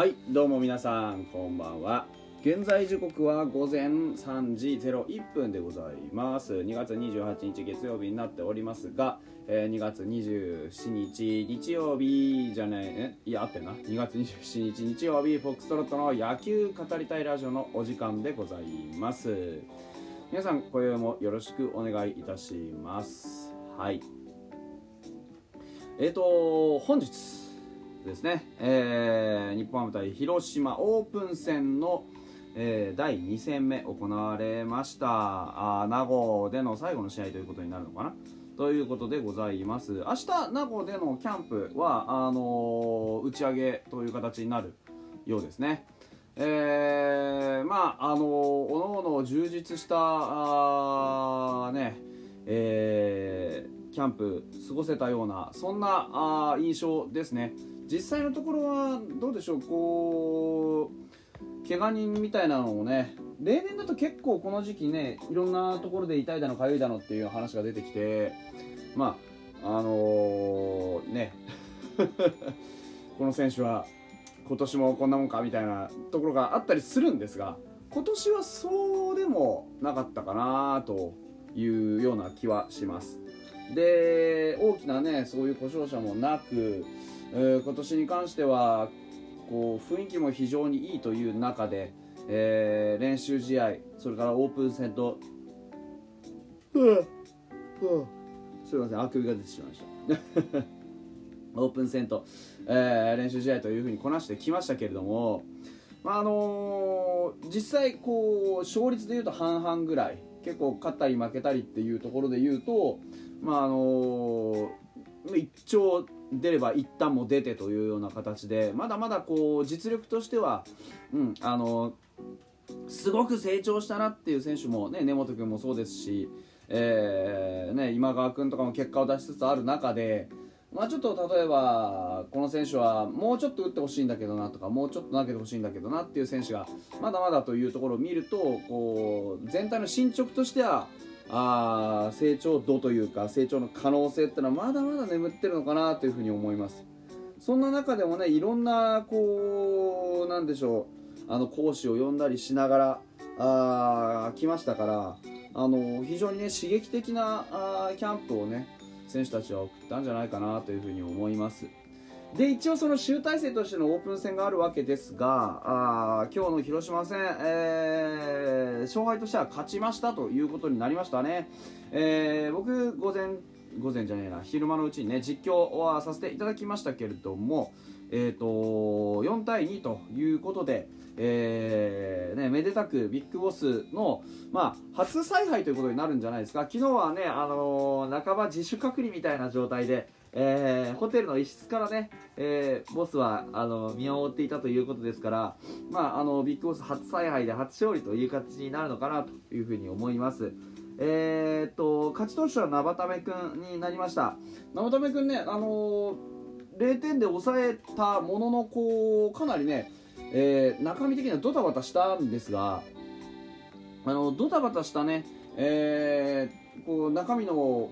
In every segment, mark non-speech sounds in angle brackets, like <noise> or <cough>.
はいどうも皆さんこんばんは。現在時刻は午前3時01分でございます。2月28日月曜日になっておりますが、えー2月27日日曜日じゃないえいやあってな。2月27日日曜日フォックストロットの野球語りたいラジオのお時間でございます。皆さん今宵もよろしくお願いいたします。はい。えーと本日ですね、えー日本ハム対広島オープン戦の、えー第2戦目行われました。あ名護での最後の試合ということになるのかな。ということでございます。明日名護でのキャンプはあのー打ち上げという形になるようですね。えーまああのーおのおの充実したあねえーキャンプ過ごせたようなそんなあ印象ですね。実際のところはどうでしょうこう怪我人みたいなのもね例年だと結構この時期ねいろんなところで痛いだの痒いだのっていう話が出てきてまああのーね <laughs> この選手は今年もこんなもんかみたいなところがあったりするんですが今年はそうでもなかったかなというような気はします。で大きなねそういう故障者もなく、えー今年に関してはこう雰囲気も非常にいいという中で、えー練習試合それからオープン戦とすいませんあくびが出てしまいました。<laughs> オープン戦と、えー練習試合というふうにこなしてきましたけれども、まああのー実際こう勝率でいうと半々ぐらい結構勝ったり負けたりっていうところで言うと、まああのー一丁出れば一旦も出てというような形でまだまだこう実力としては、うんあのすごく成長したなっていう選手もね根本君もそうですし、えーね、今川君とかも結果を出しつつある中で、まあ、ちょっと例えばこの選手はもうちょっと打ってほしいんだけどなとかもうちょっと投げてほしいんだけどなっていう選手がまだまだというところを見るとこう全体の進捗としてはあ成長度というか成長の可能性っていうのはまだまだ眠ってるのかなというふうに思います。そんな中でもねいろんなこうなんでしょうあの講師を呼んだりしながらあー来ましたからあの非常にね刺激的なあキャンプをね選手たちは送ったんじゃないかなというふうに思います。で一応その集大成としてのオープン戦があるわけですがあ今日の広島戦、えー勝敗としては勝ちましたということになりましたね、えー僕午前午前じゃねえな昼間のうちにね実況はさせていただきましたけれどもえー、と4対2ということで、えーね、めでたくビッグボスの、まあ、初采配ということになるんじゃないですか。昨日はね、あのー半ば自主隔離みたいな状態で、えーホテルの一室からね、えーボスはあの見守っていたということですから、まあ、あのビッグボス初采配で初勝利という形になるのかなというふうに思います。えー、っと勝ち投手は生田目君になりました生田目君ね、あのー0点で抑えたもののこうかなりね、えー中身的にはドタバタしたんですがあのドタバタしたね、えーこう中身の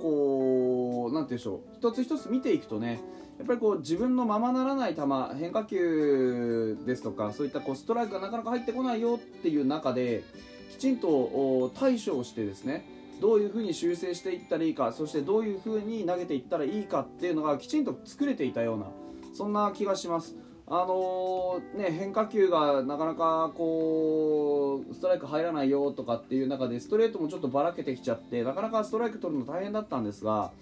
こうなんて言うんでしょう一つ一つ見ていくとねやっぱりこう自分のままならない球変化球ですとかそういったこうストライクがなかなか入ってこないよっていう中できちんと対処をしてですねどういうふうに修正していったらいいかそしてどういうふうに投げていったらいいかっていうのがきちんと作れていたようなそんな気がします。あのーね、変化球がなかなかこうストライク入らないよとかっていう中でストレートもちょっとばらけてきちゃってなかなかストライク取るの大変だったんですが、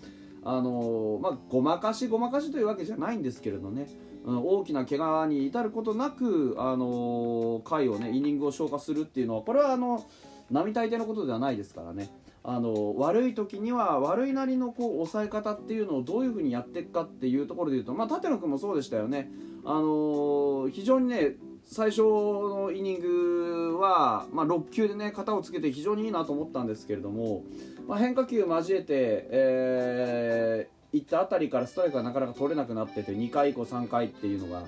あのーまあ、ごまかしごまかしというわけじゃないんですけれどね、うん大きな怪我に至ることなく、あのー回をねイニングを消化するっていうのはこれはあの並大抵のことではないですからね。あの悪い時には悪いなりのこう抑え方っていうのをどういうふうにやっていくかっていうところでいうと、まあ、立野君もそうでしたよね、あの非常にね最初のイニングは、まあ、6球でね型をつけて非常にいいなと思ったんですけれども、まあ、変化球交えて、えーいったあたりからストライクがなかなか取れなくなってて2回以降3回っていうのが、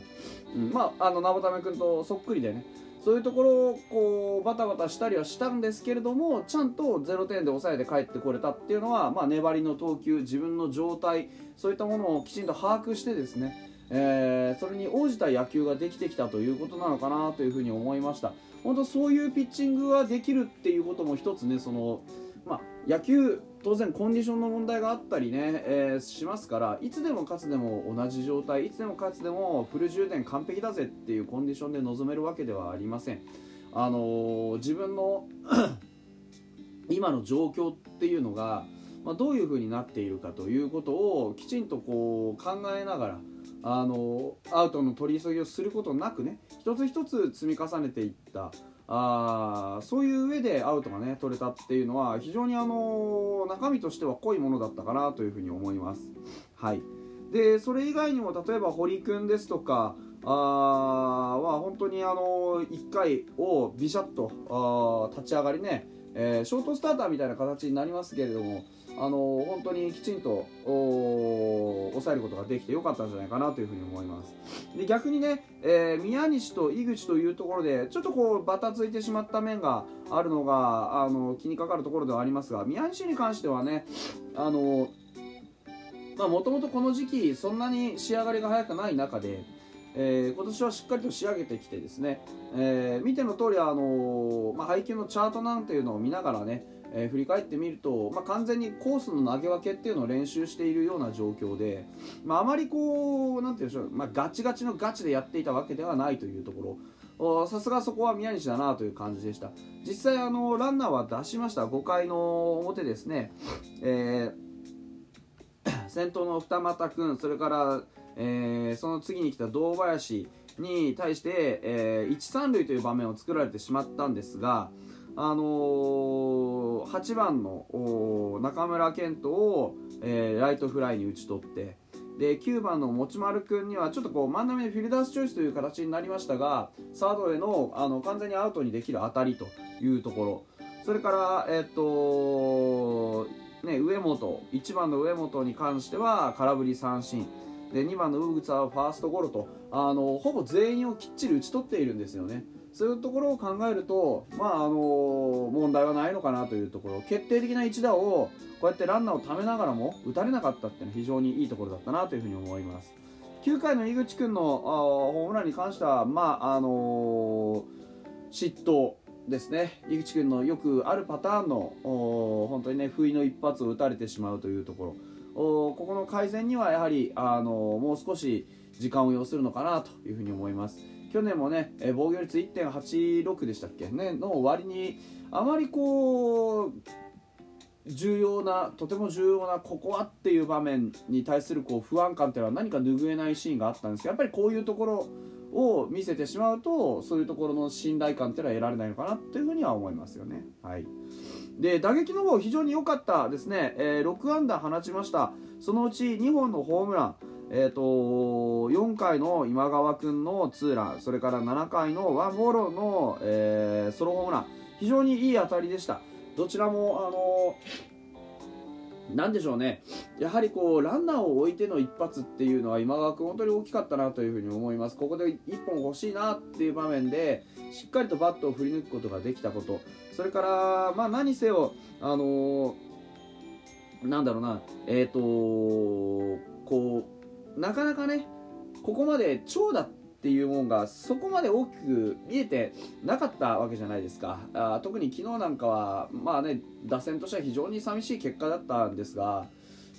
うん、まあの生田目君とそっくりでねそういうところをこうバタバタしたりはしたんですけれどもちゃんと0点で抑えて帰ってこれたっていうのは、まあ、粘りの投球自分の状態そういったものをきちんと把握してですね、えー、それに応じた野球ができてきたということなのかなというふうに思いました。本当そういうピッチングができるっていうことも一つねその、まあ、野球当然コンディションの問題があったりね、えー、しますからいつでもかつでも同じ状態いつでもかつでもフル充電完璧だぜっていうコンディションで臨めるわけではありません。あのー、自分の <coughs> 今の状況っていうのが、まあ、どういう風になっているかということをきちんとこう考えながらあのアウトの取り急ぎをすることなくね一つ一つ積み重ねていったあそういう上でアウトがね取れたっていうのは非常にあの中身としては濃いものだったかなというふうに思います。はい、でそれ以外にも例えば堀君ですとかあは本当にあの1回をビシャッとあ立ち上がりね、えー、ショートスターターみたいな形になりますけれどもあの本当にきちんと抑えることができてよかったんじゃないかなというふうに思います。で逆にね、えー、宮西と井口というところでちょっとこうバタついてしまった面があるのがあの気にかかるところではありますが宮西に関してはねあのもともとこの時期そんなに仕上がりが早くない中でえー、今年はしっかりと仕上げてきてですね、えー、見ての通りあのー、まあ、配球のチャートなんていうのを見ながらね、えー、振り返ってみると、まあ、完全にコースの投げ分けっていうのを練習しているような状況で、まあ、あまりこうなんていうんでしょう、まあ、ガチガチのガチでやっていたわけではないというところ。さすがそこは宮西だなという感じでした。実際あのランナーは出しました。5回の表ですね、えー、先頭の二俣君それから、えー、その次に来た堂林に対して、えー、1、3塁という場面を作られてしまったんですが、あのー、8番の中村健人を、えー、ライトフライに打ち取ってで9番の持丸君にはちょっとこう真ん中でフィルダースチョイスという形になりましたがサードへのあの完全にアウトにできる当たりというところそれから、えっとね、上本1番の上本に関しては空振り三振で2番のウグツはファーストゴロとあのほぼ全員をきっちり打ち取っているんですよね。そういうところを考えると、まああの問題はないのかなというところ。決定的な一打をこうやってランナーをためながらも打たれなかったっていうのは非常にいいところだったなというふうに思います。9回の井口君のホームランに関しては、まああの、嫉妬ですね。井口君のよくあるパターンの本当にね不意の一発を打たれてしまうというところ。ここの改善にはやはり、あの、もう少し時間を要するのかなというふうに思います。去年もね、え防御率1.86でしたっけ？ねの割にあまりこう重要なとても重要なここはっていう場面に対するこう不安感っていうのは何か拭えないシーンがあったんですけどやっぱりこういうところを見せてしまうとそういうところの信頼感っていうのは得られないのかなというふうには思いますよね。はい、で打撃の方非常に良かったですね、えー、6安打放ちました。そのうち2本のホームラン。えーと、4回の今川君のツーランそれから7回のワンボーロの、えー、ソロホームラン。非常にいい当たりでした。どちらもあのなんでしょうね。やはりこうランナーを置いての一発っていうのは今川君本当に大きかったなというふうに思います。ここで1本欲しいなっていう場面でしっかりとバットを振り抜くことができたこと。それからまあ何せよあのなんだろうな。えっ、ー、とこうなかなかねここまで長打っていうもんがそこまで大きく見えてなかったわけじゃないですかあ特に昨日なんかはまあね打線としては非常に寂しい結果だったんですが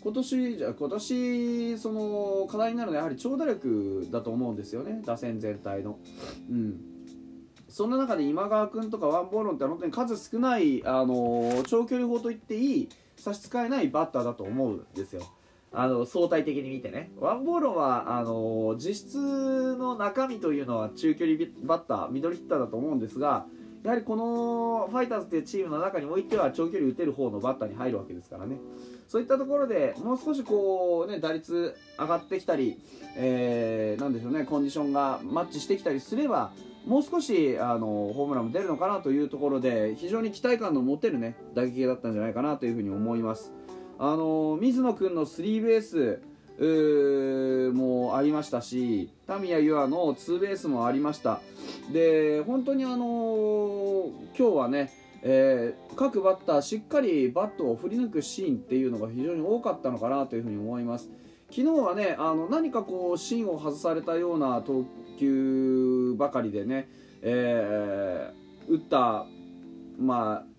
今年じゃ今年その課題になるのはやはり長打力だと思うんですよね打線全体の。うんそんな中で今川君とかワンボールンって本当に数少ない、あの長距離砲と言っていい差し支えないバッターだと思うんですよ。あの相対的に見てねワンボールはあの実質の中身というのは中距離バッターミドルヒッターだと思うんですがやはりこのファイターズというチームの中においては長距離打てる方のバッターに入るわけですからねそういったところでもう少しこうね打率上がってきたり、えー、なんでしょうねコンディションがマッチしてきたりすればもう少しあのホームランも出るのかなというところで非常に期待感の持てるね打撃だったんじゃないかなというふに思います。あの水野君のスリーベースもありましたしタミヤユアのツーベースもありました。で本当にあの今日はね、えー、各バッターしっかりバットを振り抜くシーンっていうのが非常に多かったのかなというふうに思います。昨日はねあの何かこう芯を外されたような投球ばかりでね、えー、打ったまあ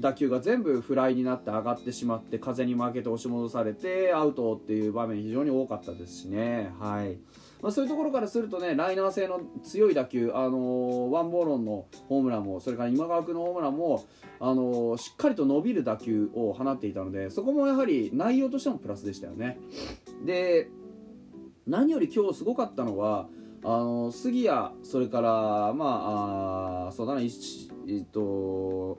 打球が全部フライになって上がってしまって風に負けて押し戻されてアウトっていう場面非常に多かったですしね。はいまあ、そういうところからするとねライナー性の強い打球、あのー、ワンボーロンのホームランもそれから今川君のホームランも、あのー、しっかりと伸びる打球を放っていたのでそこもやはり内容としてもプラスでしたよね。で何より今日すごかったのはあの杉谷それからまああそうだなえっと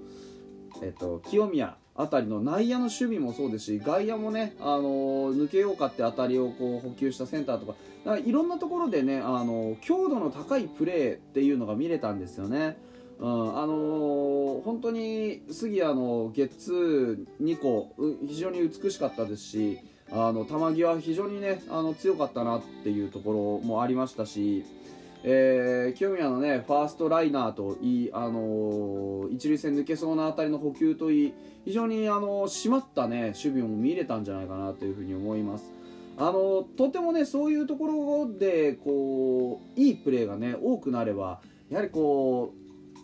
えっと、清宮あたりの内野の守備もそうですし外野もね、あの抜けようかって当たりをこう補給したセンターとかかいろんなところでね、あの強度の高いプレーっていうのが見れたんですよね。うん、あのー、本当に杉谷のゲッツー2個非常に美しかったですしあの球際非常にねあの強かったなっていうところもありましたしえー、清宮のねファーストライナーといい、あのー、一塁線抜けそうな当たりの補給といい非常に、あのー、締まったね守備も見れたんじゃないかなというふに思います。あのとてもねそういうところでこういいプレーがね多くなればやはりこ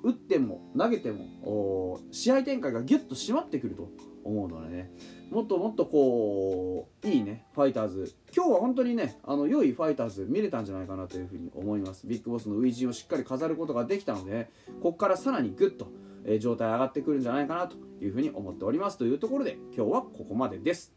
う打っても投げても試合展開がギュッと締まってくると思うのでねもっともっとこういいねファイターズ。今日は本当にねあの良いファイターズ見れたんじゃないかなというふうに思います。ビッグボスの初陣をしっかり飾ることができたので、ね、ここからさらにグッと、えー、状態上がってくるんじゃないかなというふうに思っております。というところで今日はここまでです。